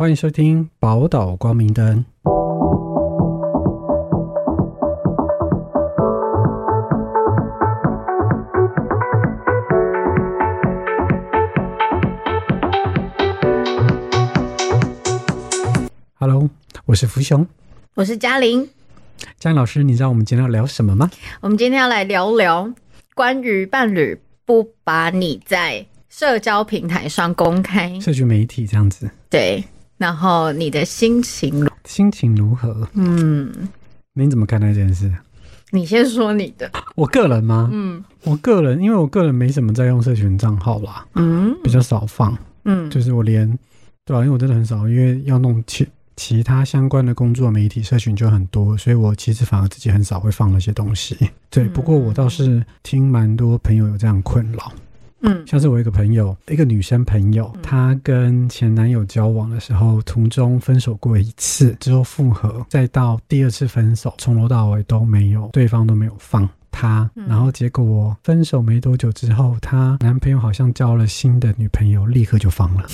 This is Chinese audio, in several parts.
欢迎收听宝岛光明灯。Hello，我是福雄。我是嘉玲，江老师，你知道我们今天要聊什么吗？我们今天要来聊聊关于伴侣不把你在社交平台上公开，社群媒体这样子，对，然后你的心情，心情如何？嗯，您怎么看待这件事？你先说你的，我个人吗？嗯我个人，因为我个人没什么在用社群账号啦，嗯比较少放，嗯，就是我连对啊，因为我真的很少，因为要弄其其他相关的工作媒体社群就很多，所以我其实反而自己很少会放那些东西。对，嗯不过我倒是听蛮多朋友有这样困扰，嗯像是我一个朋友，一个女生朋友，她跟前男友交往的时候，途中分手过一次，之后复合，再到第二次分手，从头到尾都没有，对方都没有放。她，嗯然后结果分手没多久之后，她男朋友好像交了新的女朋友，立刻就放了。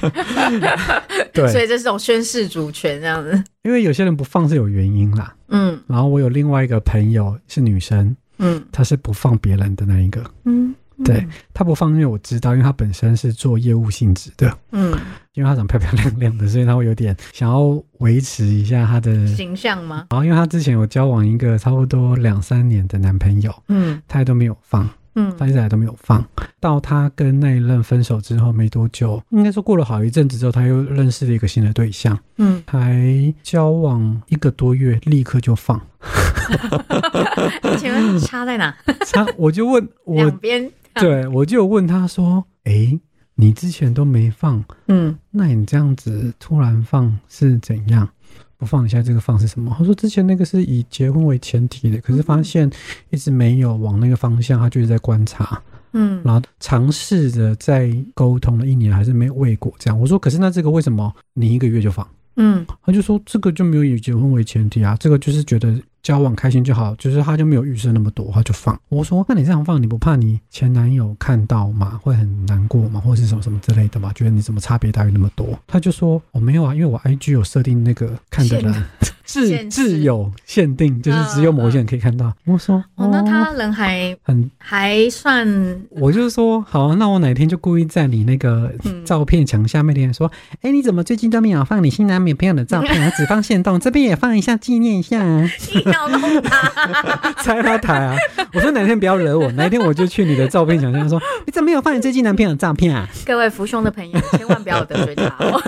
对，所以这是种宣誓主权这样子，因为有些人不放是有原因啦。嗯然后我有另外一个朋友是女生，嗯她是不放别人的那一个。嗯，对，他不放，因为我知道，因为他本身是做业务性质的，嗯，因为他长漂漂亮亮的，所以他会有点想要维持一下他的。形象吗？然后，因为他之前有交往一个差不多两三年的男朋友，嗯他也都没有放，嗯到现在都没有放。到他跟那一任分手之后没多久，应该说过了好一阵子之后，他又认识了一个新的对象，嗯，才交往一个多月，立刻就放。请问差在哪？差我就问我两，边，对我就问他说：“诶，你之前都没放，嗯那你这样子突然放是怎样？不放一下这个放是什么？”他说：“之前那个是以结婚为前提的，可是发现一直没有往那个方向，他就是在观察，嗯然后尝试着在沟通了一年，还是没有未果。这样我说：可是那这个为什么你一个月就放？嗯他就说这个就没有以结婚为前提啊，这个就是觉得交往开心就好，就是他就没有预设那么多，他就放。我说那你这样放，你不怕你前男友看到吗？会很难过吗？或者是什么什么之类的吗？觉得你怎么差别大于那么多？他就说我、没有啊，因为我 IG 有设定那个看的人自自有限定，就是只有某些人可以看到。我说哦，那他人还很，还算我就是说好，那我哪天就故意在你那个嗯照片墙下面留言说，哎、你怎么最近都没有放你新男女朋友的照片啊？只放现动，这边也放一下纪念一下啊。硬要弄他，拆他台啊！我说哪天不要惹我，哪天我就去你的照片墙上说，你怎么没有放你最近男朋友的照片啊？各位福兄的朋友，千万不要得罪他哦。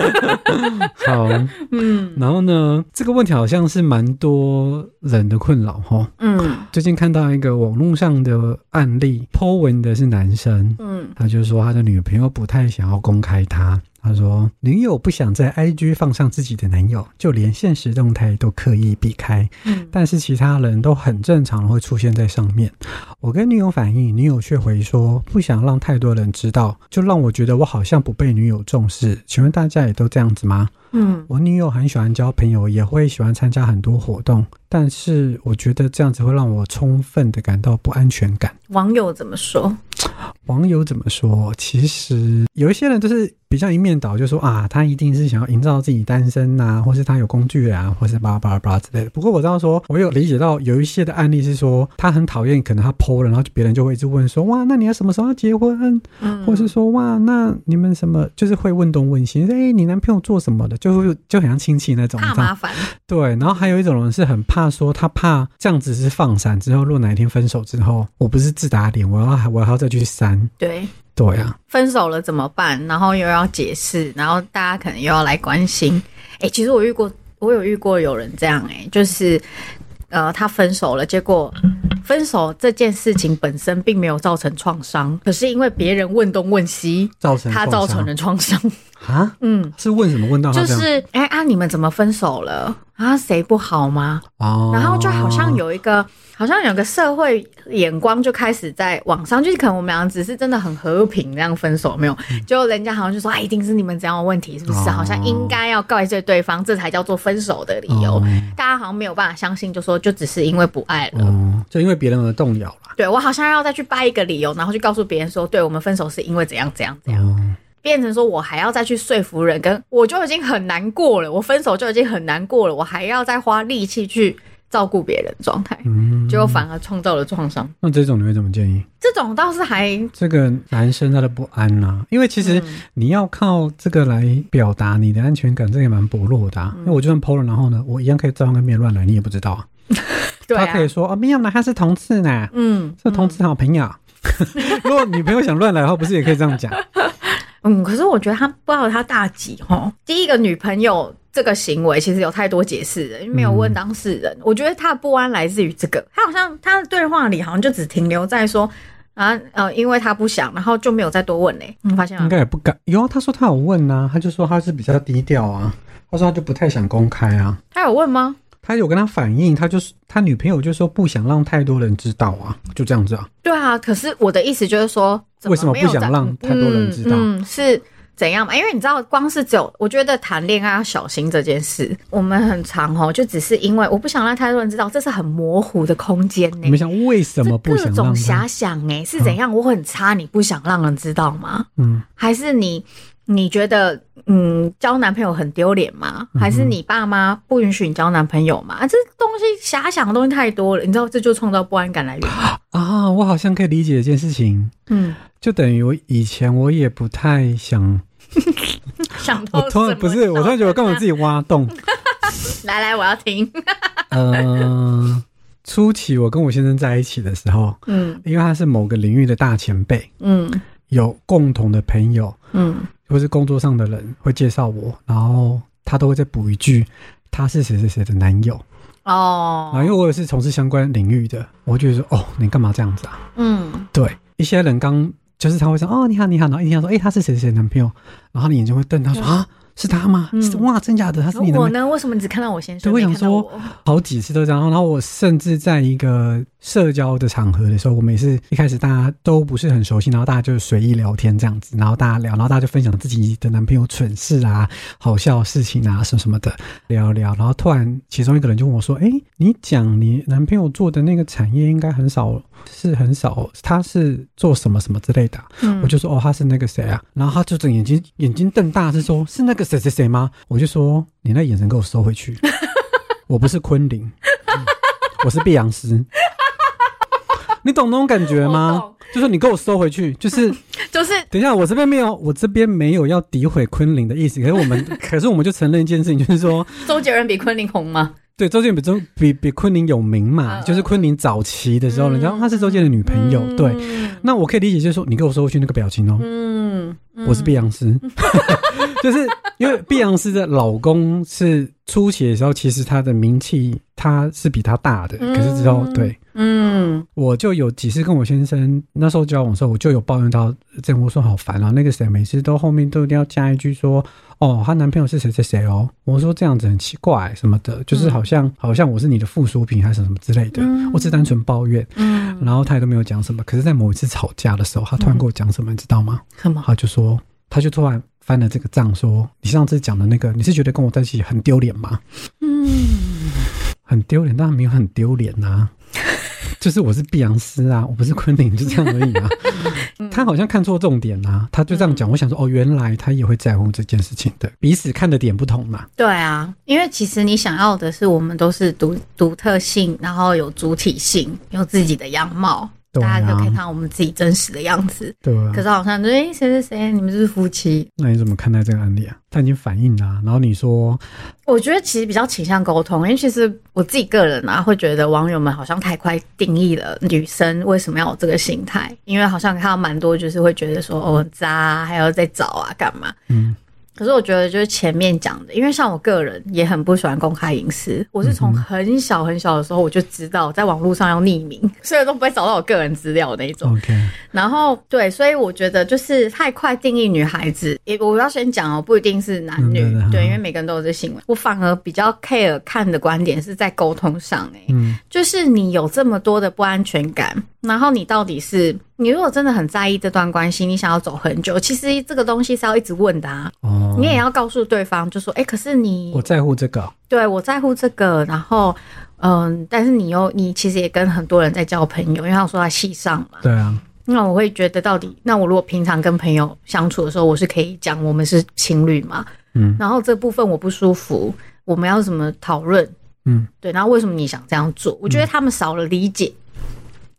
好，嗯然后呢，这个问题好像是蛮多人的困扰哈。嗯最近看到一个网络上的案例，po 文的是男生，嗯他就说他的女朋友不太想要公开他。他说，女友不想在 IG 放上自己的男友，就连现实动态都刻意避开。嗯但是其他人都很正常的会出现在上面。我跟女友反映，女友却回说不想让太多人知道，就让我觉得我好像不被女友重视。请问大家也都这样子吗？嗯我女友很喜欢交朋友，也会喜欢参加很多活动，但是我觉得这样子会让我充分的感到不安全感。网友怎么说？网友怎么说？其实有一些人就是比较一面倒，就说啊，他一定是想要营造自己单身呐、或是他有工具啊，或是巴拉巴拉巴拉之类的。不过我知道说，我有理解到有一些的案例是说，他很讨厌，可能他 PO 了，然后别人就会一直问说，哇，那你要什么时候要结婚？嗯或是说，哇，那你们什么，就是会问东问西，哎、你男朋友做什么的，就会就很像亲戚那种，怕麻烦，对，然后还有一种人是很怕说，他怕这样子是放闪之后，如果哪一天分手之后，我不是自打脸，我要我还要再去删。对。对啊，分手了怎么办？然后又要解释，然后大家可能又要来关心。哎、其实我遇过，我有遇过有人这样、哎，就是呃，他分手了，结果分手这件事情本身并没有造成创伤，可是因为别人问东问西，造成他造成了创伤。啊，嗯，是问什么问到就？是哎、啊，你们怎么分手了？啊，谁不好吗？哦，然后就好像有一个，好像有个社会眼光就开始在网上，就是可能我们俩只是真的很和平这样分手，没有，就人家好像就说啊，一定是你们这样的问题，是不是？哦好像应该要怪罪对方，这才叫做分手的理由。哦大家好像没有办法相信，就说就只是因为不爱了。哦，就因为别人而动摇了。对我好像要再去掰一个理由，然后去告诉别人说，对我们分手是因为怎样怎样怎样。哦，变成说我还要再去说服人，跟我就已经很难过了，我分手就已经很难过了，我还要再花力气去照顾别人的状态，嗯，结果反而创造了创伤。那这种你会怎么建议？这种倒是还这个男生他的不安呐、因为其实嗯你要靠这个来表达你的安全感，这也蛮薄弱的、啊。嗯因为我就算 PO 了，然后呢，我一样可以照样跟别人乱来，你也不知道啊。对啊他可以说哦，没有呢，他是同志呢，嗯是同志好朋友。如果女朋友想乱来的话，不是也可以这样讲？嗯，可是我觉得他不知道他大几哈。第一个女朋友这个行为其实有太多解释了，因为没有问当事人。我觉得他的不安来自于这个，他好像他的对话里好像就只停留在说啊呃，因为他不想，然后就没有再多问嘞。你发现应吗？该也不敢。有啊，他说他有问啊，他就说他是比较低调啊，他说他就不太想公开啊。他有问吗？他有跟他反映，他就是他女朋友就说不想让太多人知道啊，就这样子啊。对啊，可是我的意思就是说，怎为什么没有在不想让太多人知道嗯嗯是怎样嘛？因为你知道，光是只有我觉得谈恋爱要小心这件事，我们很常哦，就只是因为我不想让太多人知道，这是很模糊的空间呢、你们想为什么不想各种？遐想哎，是怎样？我很差，你不想让人知道吗？嗯，还是你你觉得嗯交男朋友很丢脸吗？嗯还是你爸妈不允许你交男朋友吗？啊，这东西遐想的东西太多了，你知道这就创造不安感来源。啊，我好像可以理解一件事情，嗯，就等于我以前我也不太想，想到我突然不是，我突然觉得我干嘛自己挖洞？来来，我要听。呃，初期我跟我先生在一起的时候，嗯因为他是某个领域的大前辈，嗯有共同的朋友嗯或是工作上的人会介绍我，然后他都会再补一句。他是谁谁谁的男友，哦然后因为我也是从事相关领域的，我就觉得说，哦，你干嘛这样子啊？嗯对，一些人刚就是他会说，哦，你好，你好，然后一听他说，哎、他是谁谁谁的男朋友，然后你眼睛会瞪，他说啊，是他吗？嗯是哇，真假的？他是你的我呢？为什么你只看到我先生？对我想说好几次都这样，然后我甚至在一个社交的场合的时候，我们也是一开始大家都不是很熟悉，然后大家就随意聊天这样子，然后大家聊，然后大家就分享自己的男朋友蠢事啊、好笑的事情啊什么什么的，聊一聊，然后突然其中一个人就问我说：“哎，你讲你男朋友做的那个产业应该很少，是很少，他是做什么什么之类的？啊、嗯。我就说哦，他是那个谁啊，然后他就整眼睛眼睛瞪大，是说是那个谁谁谁吗？我就说你那眼神给我收回去，我不是昆凌，嗯我是碧昂斯，你懂那种感觉吗？就是你给我收回去，就是 就是等一下，我这边没有，我这边没有要诋毁昆凌的意思，可是我们，可是我们就承认一件事情，就是说，周杰伦比昆凌红吗？对，周杰伦比周比比昆凌有名嘛，嗯就是昆凌早期的时候，嗯人家她是周杰伦的女朋友，对。那我可以理解，就是说你给我收回去那个表情哦，嗯，嗯我是碧昂斯，就是因为碧昂斯的老公是初期的时候，其实他的名气他是比他大的，可是之后嗯对。嗯。我就有几次跟我先生那时候交往的时候，我就有抱怨到这样，我说好烦啊，那个谁每次都后面都一定要加一句说哦，她男朋友是谁谁谁哦，我说这样子很奇怪什么的，就是好像、好像我是你的附属品还是什么之类的，嗯。我只是单纯抱怨，嗯，然后他也都没有讲什么，可是，在某一次吵架的时候，他突然跟我讲什么，你知道吗？什么？他就说，他就突然翻了这个账，说：“你上次讲的那个，你是觉得跟我在一起很丢脸吗？嗯，很丢脸，当然没有很丢脸呐。就是我是碧昂斯啊，我不是昆凌，就这样而已啊。他好像看错重点啊，他就这样讲。我想说，哦，原来他也会在乎这件事情的，彼此看的点不同嘛。对啊，因为其实你想要的是，我们都是独独特性，然后有主体性，有自己的样貌，大家就可以看到我们自己真实的样子。对啊可，是好像就哎，谁谁谁，你们就是夫妻。那你怎么看待这个案例啊？他已经反映了啊、然后你说，我觉得其实比较倾向沟通，因为其实我自己个人啊，会觉得网友们好像太快定义了女生为什么要有这个心态，因为好像看到蛮多就是会觉得说哦渣啊，还要再找啊干嘛。嗯，可是我觉得就是前面讲的，因为像我个人也很不喜欢公开隐私，我是从很小很小的时候我就知道在网络上要匿名，所以都不会找到我个人资料那一种。OK，然后对，所以我觉得就是太快定义女孩子，也我要先讲哦，不一定是男女，嗯对因为每个人都有这行为。我反而比较 care 看的观点是在沟通上、欸，嗯，就是你有这么多的不安全感，然后你到底是你如果真的很在意这段关系，你想要走很久，其实这个东西是要一直问的啊，哦，你也要告诉对方，就说，哎、可是你我在乎这个，对我在乎这个，然后嗯，但是你又你其实也跟很多人在交朋友，因为他说他系上嘛，对啊，那我会觉得到底，那我如果平常跟朋友相处的时候，我是可以讲我们是情侣嘛？嗯。然后这部分我不舒服，我们要怎么讨论？嗯。对，然后为什么你想这样做？我觉得他们少了理解，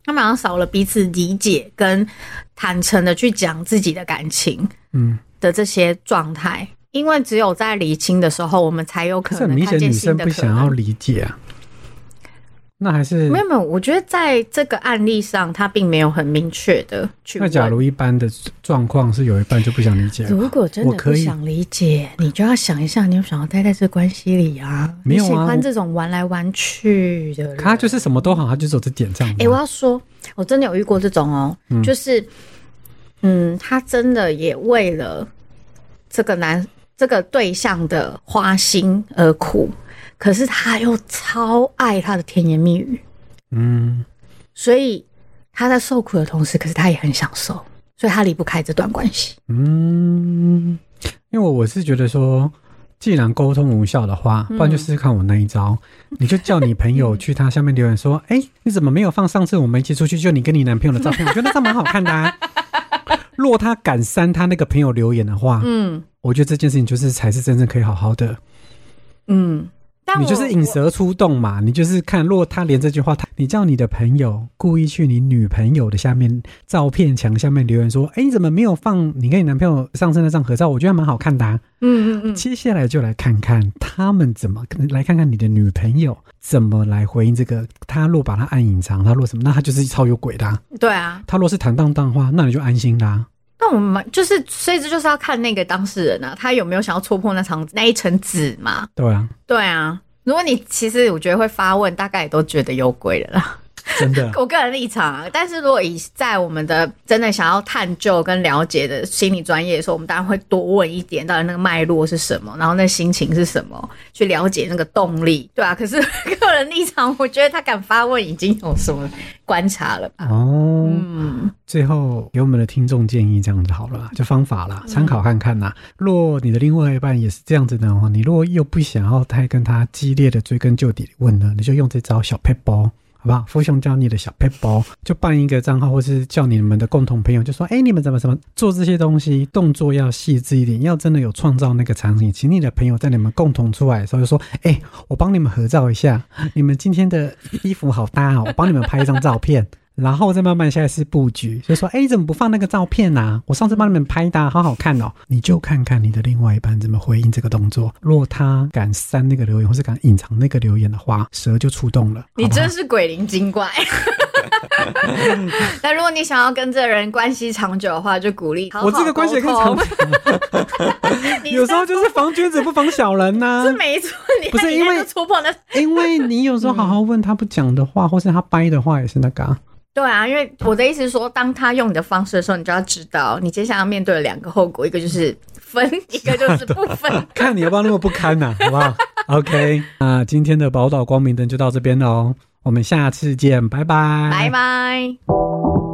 他们好像少了彼此理解跟坦诚的去讲自己的感情嗯，的这些状态。因为只有在理清的时候，我们才有可能看见显女生新的可不想要能。理解啊。那还是没有没有，我觉得在这个案例上，他并没有很明确的去。那假如一般的状况是有一半就不想理解了，如果真的不想理解，你就要想一下，你有想要待在这关系里啊？没有啊喜欢我这种玩来玩去的人。他就是什么都好，他就走这点上。哎、我要说，我真的有遇过这种哦，就是，嗯，他真的也为了这个男这个对象的花心而苦，可是他又超爱他的甜言蜜语，嗯，所以他在受苦的同时，可是他也很享受，所以他离不开这段关系。嗯，因为我是觉得说，既然沟通无效的话，不然就试试看我那一招，你就叫你朋友去他下面留言说，哎、你怎么没有放上次我们一起出去就你跟你男朋友的照片？我觉得那张蛮好看的啊。若他敢删他那个朋友留言的话，嗯我觉得这件事情就是才是真正可以好好的。嗯，但你就是引蛇出洞嘛，你就是看，如果他连这句话，他你叫你的朋友故意去你女朋友的下面照片墙下面留言说，哎，你怎么没有放你跟你男朋友上身那张合照？我觉得蛮好看的、啊。嗯嗯嗯，接下来就来看看他们怎么来看看你的女朋友怎么来回应这个。他若把他按隐藏，他若什么，那他就是超有鬼的、啊。对啊，他若是坦荡荡的话，那你就安心啦、但我们就是，所以这就是要看那个当事人啊，他有没有想要戳破那层那一层纸嘛？对啊，对啊，如果你其实我觉得会发问，大概也都觉得有鬼了啦。真的。我个人立场啊，但是如果以在我们的真的想要探究跟了解的心理专业的时候，我们当然会多问一点，到底那个脉络是什么，然后那心情是什么，去了解那个动力，对啊。可是 个人立场，我觉得他敢发问，已经有什么观察了吧？哦，嗯，最后给我们的听众建议，这样子好了，就方法啦，参考看看啦。若你的另外一半也是这样子的话，你如果又不想要太跟他激烈的追根究底地问呢，你就用这招小 p 包。好不好？福雄教你的小 paper，就办一个账号，或是叫你们的共同朋友，就说：哎、你们怎么怎么做这些东西，动作要细致一点，要真的有创造那个场景，请你的朋友在你们共同出来的时候就说：哎、我帮你们合照一下，你们今天的衣服好搭哦，我帮你们拍一张照片。然后再慢慢下一次布局，就说：“哎，你怎么不放那个照片啊？我上次帮你们拍的啊、好好看哦。”你就看看你的另外一半怎么回应这个动作。若他敢删那个留言，或是敢隐藏那个留言的话，蛇就出动了。你真是鬼灵精怪。那如果你想要跟这人关系长久的话，就鼓励好好我这个关系也可以长沟通 有时候就是防君子不防小人呐、是没错，你不是因为个戳破那因为你有时候好好问他不讲的话，或是他掰的话，也是那个、啊。对啊，因为我的意思是说，当他用你的方式的时候，你就要知道，你接下来要面对的两个后果，一个就是分，一个就是不分。看你要不要那么不堪呐、好不好？OK，那今天的宝岛光明灯就到这边喽，我们下次见，拜拜，拜拜。